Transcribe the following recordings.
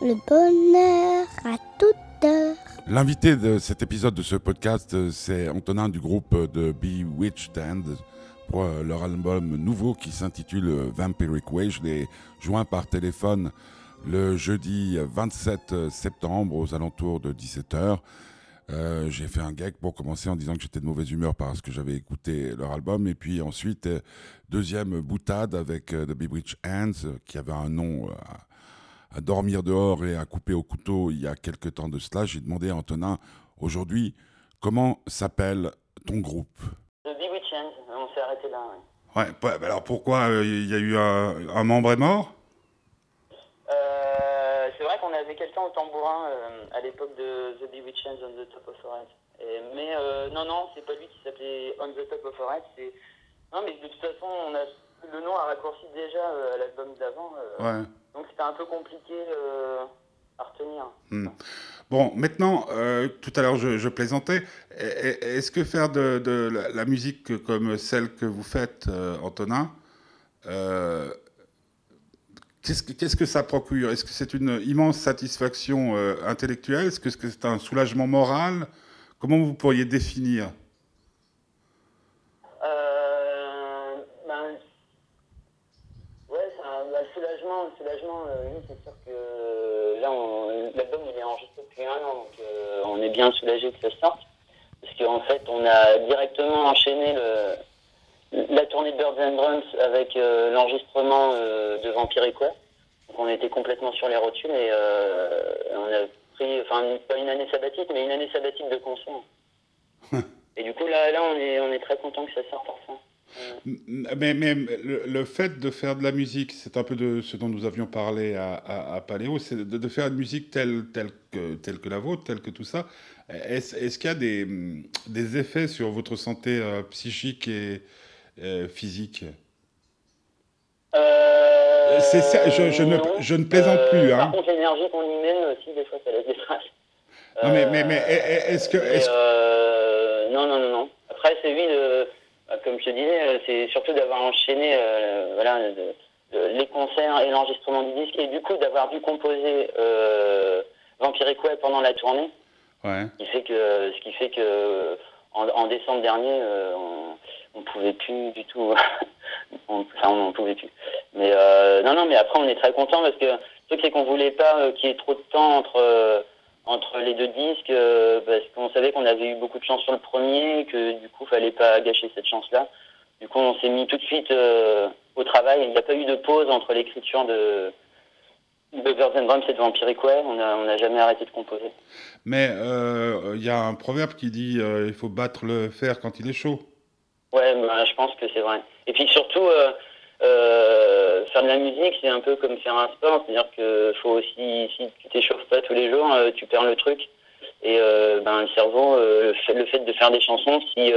le bonheur à toute heure. L'invité de cet épisode de ce podcast, euh, c'est Antonin du groupe de Bewitched Hand pour euh, leur album nouveau qui s'intitule Vampiric Way. Je l'ai joint par téléphone le jeudi 27 septembre aux alentours de 17h. Euh, j'ai fait un gag pour commencer en disant que j'étais de mauvaise humeur parce que j'avais écouté leur album. Et puis ensuite, euh, deuxième boutade avec euh, The Bewitched Hands, qui avait un nom à, dormir dehors et à couper au couteau il y a quelques temps de cela. J'ai demandé à Antonin, aujourd'hui, comment s'appelle ton groupe The Bewitched Hands, on s'est arrêté là. Ouais, ouais alors pourquoi il y a eu un, un membre est mort? C'est vrai qu'on avait quelqu'un au tambourin euh, à l'époque de The Bewitched Hands on the Top of Forest. Et, mais euh, non, non, c'est pas lui qui s'appelait On the Top of Forest. C'est... Non, mais de toute façon, on a... le nom a raccourci déjà euh, à l'album d'avant. ouais. C'était un peu compliqué à retenir. Hmm. Bon, maintenant, tout à l'heure je, plaisantais. Est-ce que faire de, la, musique comme celle que vous faites, Antonin, Qu'est-ce que, ça procure? Est-ce que c'est une immense satisfaction euh, intellectuelle? Est-ce que c'est un soulagement moral? Comment vous pourriez définir euh, ben, Ouais, c'est un ben, soulagement. soulagement euh, oui, c'est sûr que là, on, l'album il est enregistré depuis un an, donc euh, on est bien soulagé que ça sorte. Parce qu'en fait, on a directement enchaîné le la tournée de Birds and Drums avec euh, l'enregistrement euh, de Vampiric Way. Donc on était complètement sur les rotules et euh, on a pris, enfin pas une année sabbatique, mais une année sabbatique de concert. et du coup là, là on est, on est très content que ça sorte enfin. Mais, mais le, le, fait de faire de la musique, c'est un peu de ce dont nous avions parlé à, à, à Paléo, c'est de, de, faire une musique telle, telle, que, telle que la vôtre, telle que tout ça. Est-ce est qu'il y a des, des effets sur votre santé euh, psychique et, euh, physique? Euh, je, je, ne, je, ne, plaisante euh, plus. Hein. Par contre, l'énergie qu'on y met aussi, des fois, ça laisse des traces. Non, mais, mais, mais est-ce que. Est euh, non, non, non, non. Après, c'est lui, de, comme je te disais, c'est surtout d'avoir enchaîné euh, voilà, de, de, les concerts et l'enregistrement du disque, et du coup, d'avoir dû composer euh, Vampiric Way pendant la tournée. Ouais. Ce qui fait que, ce qui fait que en, en décembre dernier, on, on pouvait plus du tout. on, enfin, on pouvait plus. Mais euh, non, non, mais après, on est très content parce que le truc, c'est qu'on voulait pas euh, qu'il y ait trop de temps entre, euh, entre les deux disques euh, parce qu'on savait qu'on avait eu beaucoup de chance sur le premier que du coup, fallait pas gâcher cette chance-là. Du coup, on s'est mis tout de suite euh, au travail. Il n'y a pas eu de pause entre l'écriture de, Birds and Drums et de Vampiric Way. On n'a on a jamais arrêté de composer. Mais il euh, y a un proverbe qui dit il faut battre le fer quand il est chaud. Ouais, bah, je pense que c'est vrai. Et puis surtout, euh, faire de la musique, c'est un peu comme faire un sport. C'est-à-dire que faut aussi, si tu t'échauffes pas tous les jours, euh, tu perds le truc. Et euh, ben, le cerveau, le fait, le, fait, de faire des chansons, si,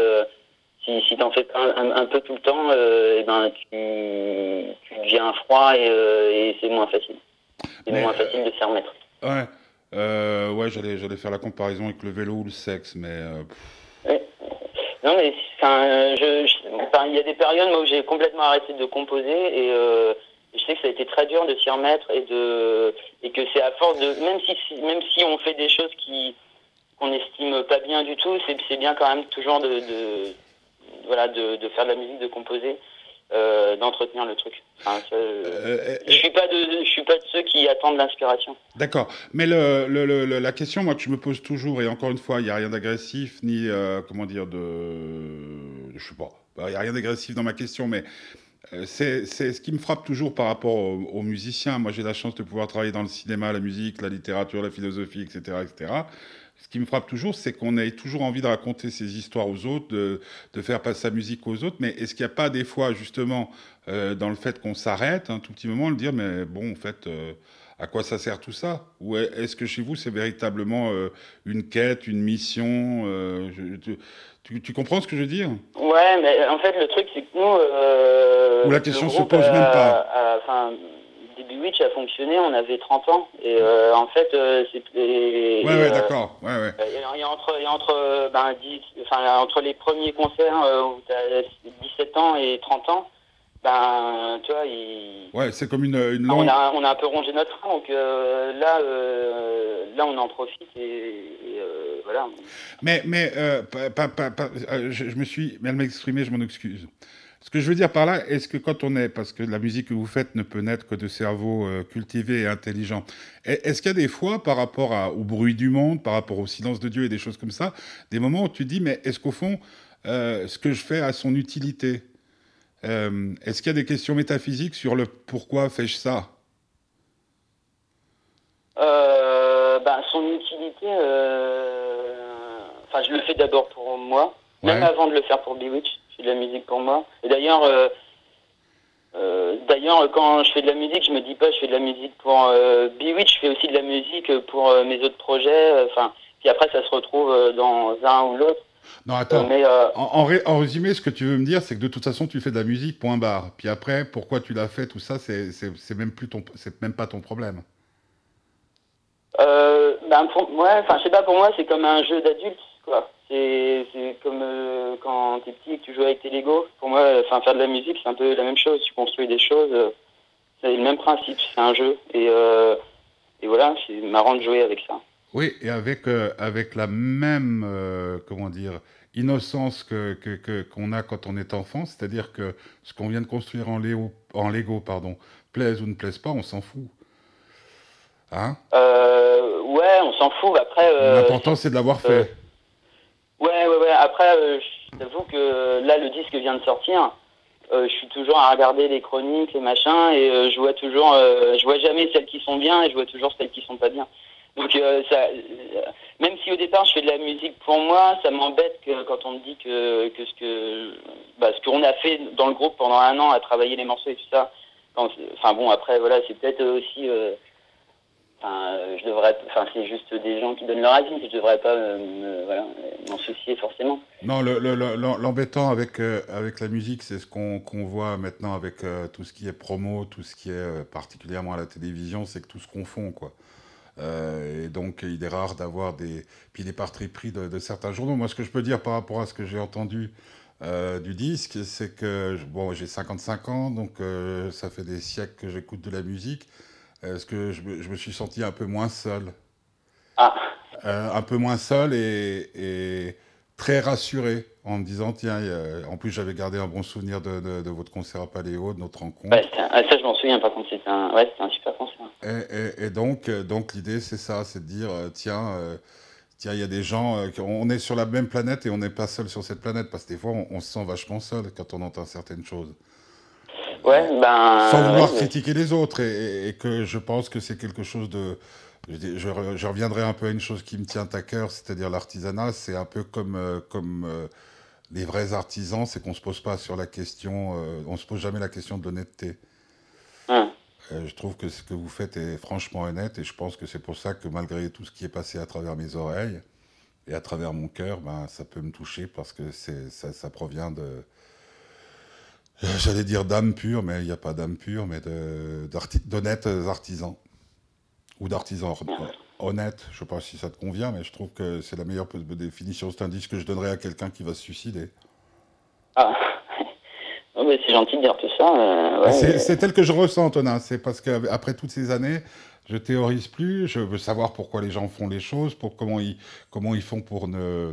si, si t'en fais pas un, un, un, peu tout le temps, et ben, tu, tu deviens froid et, et c'est moins facile. C'est moins facile de s'y remettre. Ouais, ouais j'allais, j'allais faire la comparaison avec le vélo ou le sexe, mais... Ouais. Non, mais il y a des périodes moi, où j'ai complètement arrêté de composer et euh, je sais que ça a été très dur de s'y remettre et de et que c'est à force de même si même si on fait des choses qui qu'on estime pas bien du tout, c'est bien quand même toujours de, de voilà de, de, faire de la musique, de composer. Euh, d'entretenir le truc. Enfin, ça, euh, je suis pas de, je suis pas de ceux qui attendent l'inspiration. D'accord. Mais le, le, le, la question, moi, que je me pose toujours, et encore une fois, il n'y a rien d'agressif ni euh, comment dire de, je sais pas, il n'y a rien d'agressif dans ma question, mais c'est ce qui me frappe toujours par rapport aux, aux musiciens. Moi, j'ai la chance de pouvoir travailler dans le cinéma, la musique, la littérature, la philosophie, etc., etc ce qui me frappe toujours, c'est qu'on ait toujours envie de raconter ses histoires aux autres, de, de faire passer sa musique aux autres. Mais est-ce qu'il n'y a pas des fois, justement, euh, dans le fait qu'on s'arrête un tout petit moment, le dire, mais bon, en fait, euh, à quoi ça sert tout ça? Ou est-ce que chez vous, c'est véritablement euh, une quête, une mission je, tu, tu, tu, comprends ce que je veux dire? Ouais, mais en fait, le truc, c'est que nous. Ou la question se pose même pas. Enfin Bewitch a fonctionné, on avait 30 ans. Et euh, en fait, euh, c'est. Ouais, ouais, d'accord. Ouais, ouais. Et, et entre, et entre, ben, 10, enfin, entre les premiers concerts euh, où tu as 17 ans et 30 ans, ben, tu vois, il... Ouais, c'est comme une, une on, longue. a, on a un peu rongé notre frein, donc euh, là, euh, là, on en profite et, et, euh, voilà. Mais, mais euh, pas, pas- euh, je, je me suis mal exprimé, je m'en excuse. Ce que je veux dire par là, est-ce que quand on est, parce que la musique que vous faites ne peut naître que de cerveaux euh, cultivés et intelligents, est- est-ce qu'il y a des fois, par rapport à- au bruit du monde, par rapport au silence de Dieu et des choses comme ça, des moments où tu dis, mais est-ce qu'au fond, euh, ce que je fais a son utilité? Euh, Est-ce qu'il y a des questions métaphysiques sur le pourquoi fais-je ça? Euh, ben, son utilité, enfin, je le fais d'abord pour moi, même avant de le faire pour Bewitch, je fais de la musique pour moi. Et d'ailleurs, euh, euh, d'ailleurs, quand je fais de la musique, je me dis pas je fais de la musique pour euh, Bewitch, je fais aussi de la musique pour euh, mes autres projets. Enfin, puis après, ça se retrouve dans un ou l'autre. Non, attends. Mais En, en ré- en résumé, ce que tu veux me dire, c'est que de toute façon, tu fais de la musique, point barre. Puis après, pourquoi tu l'as fait, tout ça, c'est c'est- c'est même plus ton, c'est même pas ton problème. Euh, ben pour, ouais, enfin, je sais pas, pour moi, c'est comme un jeu d'adulte, quoi. C'est, comme euh, quand t'es petit et que tu joues avec tes Lego. Pour moi, enfin, faire de la musique, c'est un peu la même chose. Tu construis des choses, euh, c'est le même principe, c'est un jeu. Et, euh, et voilà, c'est marrant de jouer avec ça. Oui, et avec euh, avec la même, euh, comment dire, innocence que que- que- qu'on a quand on est enfant, c'est-à-dire que ce qu'on vient de construire en Lego, en Lego, pardon, plaise ou ne plaise pas, on s'en fout. Hein? Euh, ouais, on s'en fout. Après, L'important, c'est de l'avoir fait. euh, ouais, ouais, ouais. Après, euh, je t'avoue que là, le disque vient de sortir. Euh, je suis toujours à regarder les chroniques, les machins, et euh, je vois toujours, je vois jamais celles qui sont bien, et je vois toujours celles qui sont pas bien. Donc, ça, même si au départ je fais de la musique pour moi, ça m'embête que quand on me dit que, ce que, bah, ce qu'on a fait dans le groupe pendant un an à travailler les morceaux et tout ça. Enfin bon, après voilà, c'est peut-être aussi. Enfin, euh, je devrais, enfin, c'est juste des gens qui donnent leur avis, je devrais pas euh, m'en soucier forcément. Non, le- le- le- l'em- l'embêtant avec, euh, avec la musique, c'est ce qu'on voit maintenant avec tout ce qui est promo, tout ce qui est particulièrement à la télévision, c'est que tout se confond, quoi. Et donc, il est rare d'avoir des... Puis des parties pris de, certains journaux. Moi, ce que je peux dire par rapport à ce que j'ai entendu du disque, c'est que, bon, j'ai 55 ans, donc ça fait des siècles que j'écoute de la musique. Est-ce que je, me- je me suis senti un peu moins seul Ah, euh, un peu moins seul et, et très rassuré en me disant tiens, en plus j'avais gardé un bon souvenir de, de- de votre concert à Paléo, de notre rencontre. ouais, c'était un- ça je m'en souviens par contre, c'était un, ouais, un super concert. Et, et- et donc, euh, donc l'idée c'est ça, c'est de dire euh, tiens, euh, tiens, il y a des gens, on est sur la même planète et on n'est pas seul sur cette planète parce que des fois on, on se sent vachement seul quand on entend certaines choses. Ouais, ben. Sans vouloir ouais, critiquer les autres et, que je pense que c'est quelque chose de je, reviendrai un peu à une chose qui me tient à cœur c'est-à-dire l'artisanat c'est un peu comme euh, comme euh, les vrais artisans c'est qu'on se pose pas sur la question euh, on se pose jamais la question de l'honnêteté Hum. Je trouve que ce que vous faites est franchement honnête et je pense que c'est pour ça que malgré tout ce qui est passé à travers mes oreilles et à travers mon cœur ben ça peut me toucher parce que ça, ça provient de J'allais dire d'âme pure, mais il n'y a pas d'âme pure, mais d'honnêtes artisans. Ou d'artisans hon- honnêtes. Je ne sais pas si ça te convient, mais je trouve que c'est la meilleure définition. C'est un disque que je donnerais à quelqu'un qui va se suicider. Ah. Oh, c'est gentil de dire tout ça. euh, ouais, C'est euh, tel que je ressens, Antonin. C'est parce qu'après toutes ces années, je théorise plus. Je veux savoir pourquoi les gens font les choses, pour comment ils, comment ils font pour ne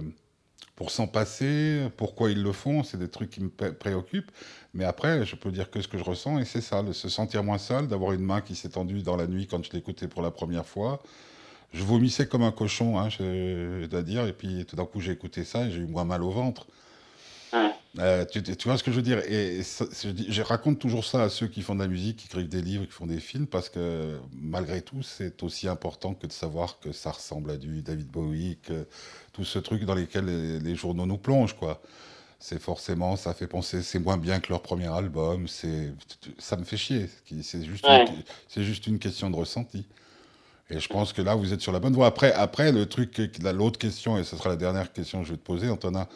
pour s'en passer, pourquoi ils le font. C'est des trucs qui me pré- préoccupent. Mais après, je peux dire que ce que je ressens, et c'est ça, de se sentir moins seul, d'avoir une main qui s'est tendue dans la nuit quand je l'écoutais pour la première fois. Je vomissais comme un cochon, hein, je, je dois dire. Et puis tout d'un coup, j'ai écouté ça et j'ai eu moins mal au ventre. Euh, tu, tu vois ce que je veux dire Et, ça- je, raconte toujours ça à ceux qui font de la musique, qui écrivent des livres, qui font des films, parce que malgré tout, c'est aussi important que de savoir que ça ressemble à du David Bowie, que tout ce truc dans lequel les, les journaux nous plongent, quoi. C'est forcément, ça fait penser, c'est moins bien que leur premier album, c'est, ça me fait chier. C'est juste, Ouais. une, c'est juste une question de ressenti. Et je pense que là, vous êtes sur la bonne voie. Après, après le truc, la- l'autre question, et ce sera la dernière question que je vais te poser, Antonin,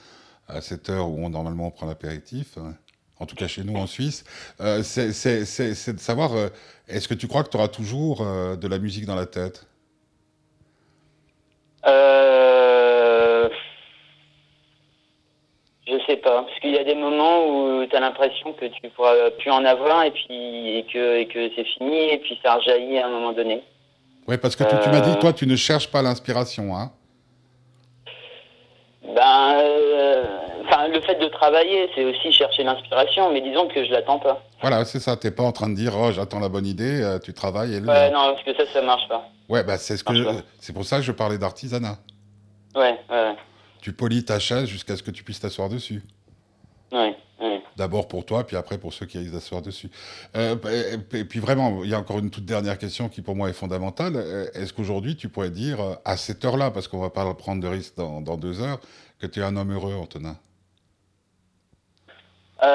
à cette heure où on, normalement on prend l'apéritif, hein, en tout cas chez nous en Suisse, euh, c'est de savoir, euh, est-ce que tu crois que tu auras toujours euh, de la musique dans la tête? Je sais pas. Parce qu'il y a des moments où tu as l'impression que tu pourras plus en avoir et puis et que, et que c'est fini et puis ça rejaillit à un moment donné. Ouais, parce que tu, tu m'as dit, toi, tu ne cherches pas l'inspiration, hein Ben, euh, le fait de travailler, c'est aussi chercher l'inspiration, mais disons que je l'attends pas. Voilà, c'est ça. T'es pas en train de dire, oh, j'attends la bonne idée, euh, tu travailles et le. Ouais, non, parce que ça, ça marche pas. Ouais, bah, c'est ce que je- c'est pour ça que je parlais d'artisanat. Ouais, ouais, Tu polis ta chaise jusqu'à ce que tu puisses t'asseoir dessus. Ouais, ouais. D'abord pour toi, puis après pour ceux qui aillent s'asseoir dessus. Euh, et, et puis vraiment, il y a encore une toute dernière question qui pour moi est fondamentale. Euh, Est-ce qu'aujourd'hui tu pourrais dire, euh, à cette heure-là, parce qu'on va pas prendre de risque dans, dans deux heures, que tu es un homme heureux, Antonin? Euh...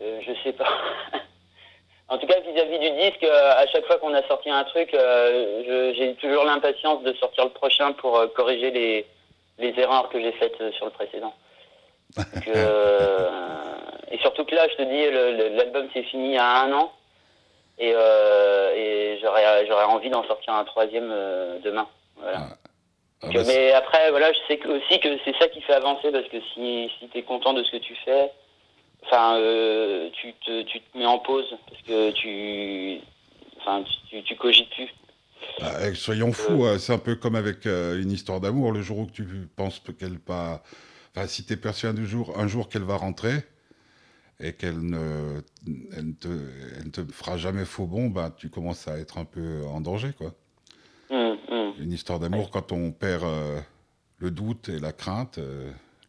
euh, je sais pas. En tout cas, vis-à-vis du disque, euh, à chaque fois qu'on a sorti un truc, euh, j'ai toujours l'impatience de sortir le prochain pour euh, corriger les, les erreurs que j'ai faites sur le précédent. Donc, et surtout que là, je te dis, l'album s'est fini il y a un an. Et, euh, et j'aurais envie d'en sortir un troisième euh, demain. Voilà. Ah Que- bah, mais après, voilà, je sais que- aussi que c'est ça qui fait avancer parce que si, si tu es content de ce que tu fais, enfin, euh, tu, te, tu te mets en pause parce que tu, enfin, tu, tu cogites plus. bah, eh, soyons fous, euh, c'est un peu comme avec euh, une histoire d'amour. Le jour où tu penses qu'elle pas. Enfin, si tu es persuadé un jour, un jour qu'elle va rentrer et qu'elle ne, elle ne, te, elle ne te fera jamais faux bon, bah, tu commences à être un peu en danger, quoi. Hum, hum. Une histoire d'amour, quand on perd le doute et la crainte,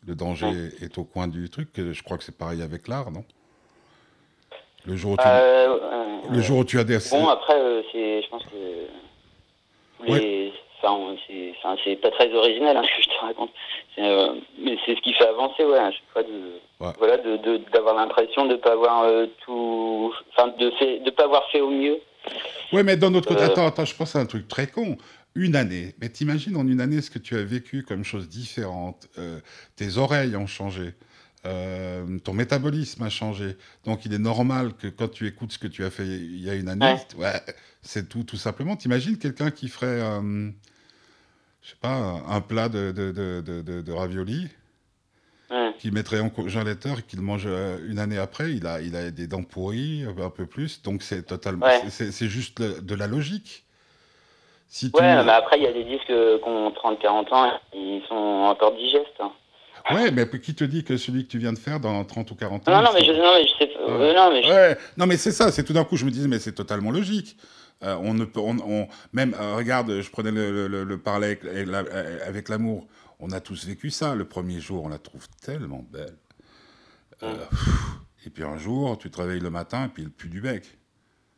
le danger est au coin du truc. Je crois que c'est pareil avec l'art, non? Le jour, où tu, Euh, le jour où tu as des... Bon, après, euh, c'est, je pense que les, c'est, enfin, c'est pas très original hein, ce que je te raconte. Euh, mais c'est ce qui fait avancer, ouais, à chaque fois de, Ouais. voilà, d'avoir l'impression de pas avoir euh, tout, enfin, de fait, de pas avoir fait au mieux. Ouais, mais d'un autre côté, Euh. attends, attends, je pense à un truc très con. Une année. Mais t'imagines en une année ce que tu as vécu comme chose différente. Euh, tes oreilles ont changé. Euh, ton métabolisme a changé. Donc il est normal que quand tu écoutes ce que tu as fait il y a une année, ouais, c'est tout, tout simplement. T'imagines quelqu'un qui ferait, euh, je sais pas, un plat de, de, de, de, raviolis, Ouais. qu'il mettrait en congélateur et qu'il mange euh, une année après, il a, il a des dents pourries, un peu plus. Donc c'est totalement, Ouais. c'est- juste de la logique. Si tu... Ouais, mais après, il y a des disques qui ont 30-40 ans, ils sont encore digestes. hein. Ouais, mais qui te dit que celui que tu viens de faire dans 30 ou 40 ans Non, non, mais je, non, mais je sais, pas- euh, non, mais je- Ouais, non, mais c'est ça, c'est tout d'un coup, je me disais, mais c'est totalement logique. Euh, on ne peut, on, on- même, euh, regarde, je prenais le, le, le- le parallèle avec, avec la- euh, avec l'amour. On a tous vécu ça. Le premier jour, on la trouve tellement belle. Euh, et puis un jour, tu te réveilles le matin, et puis le pue du bec.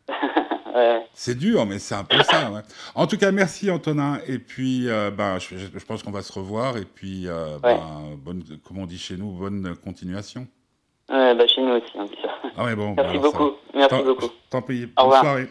ouais. C'est dur, mais c'est un peu ça. ouais. En tout cas, merci Antonin. Et puis, euh, ben, je, pense qu'on va se revoir. Et puis, euh, Ouais. ben, bonne, comme on dit chez nous, bonne continuation. Ouais, bah, chez nous aussi, hein. Ah ouais, bon. Merci ça va. beaucoup, merci Tant- beaucoup. Tant pis. Au Bonne revoir. soirée.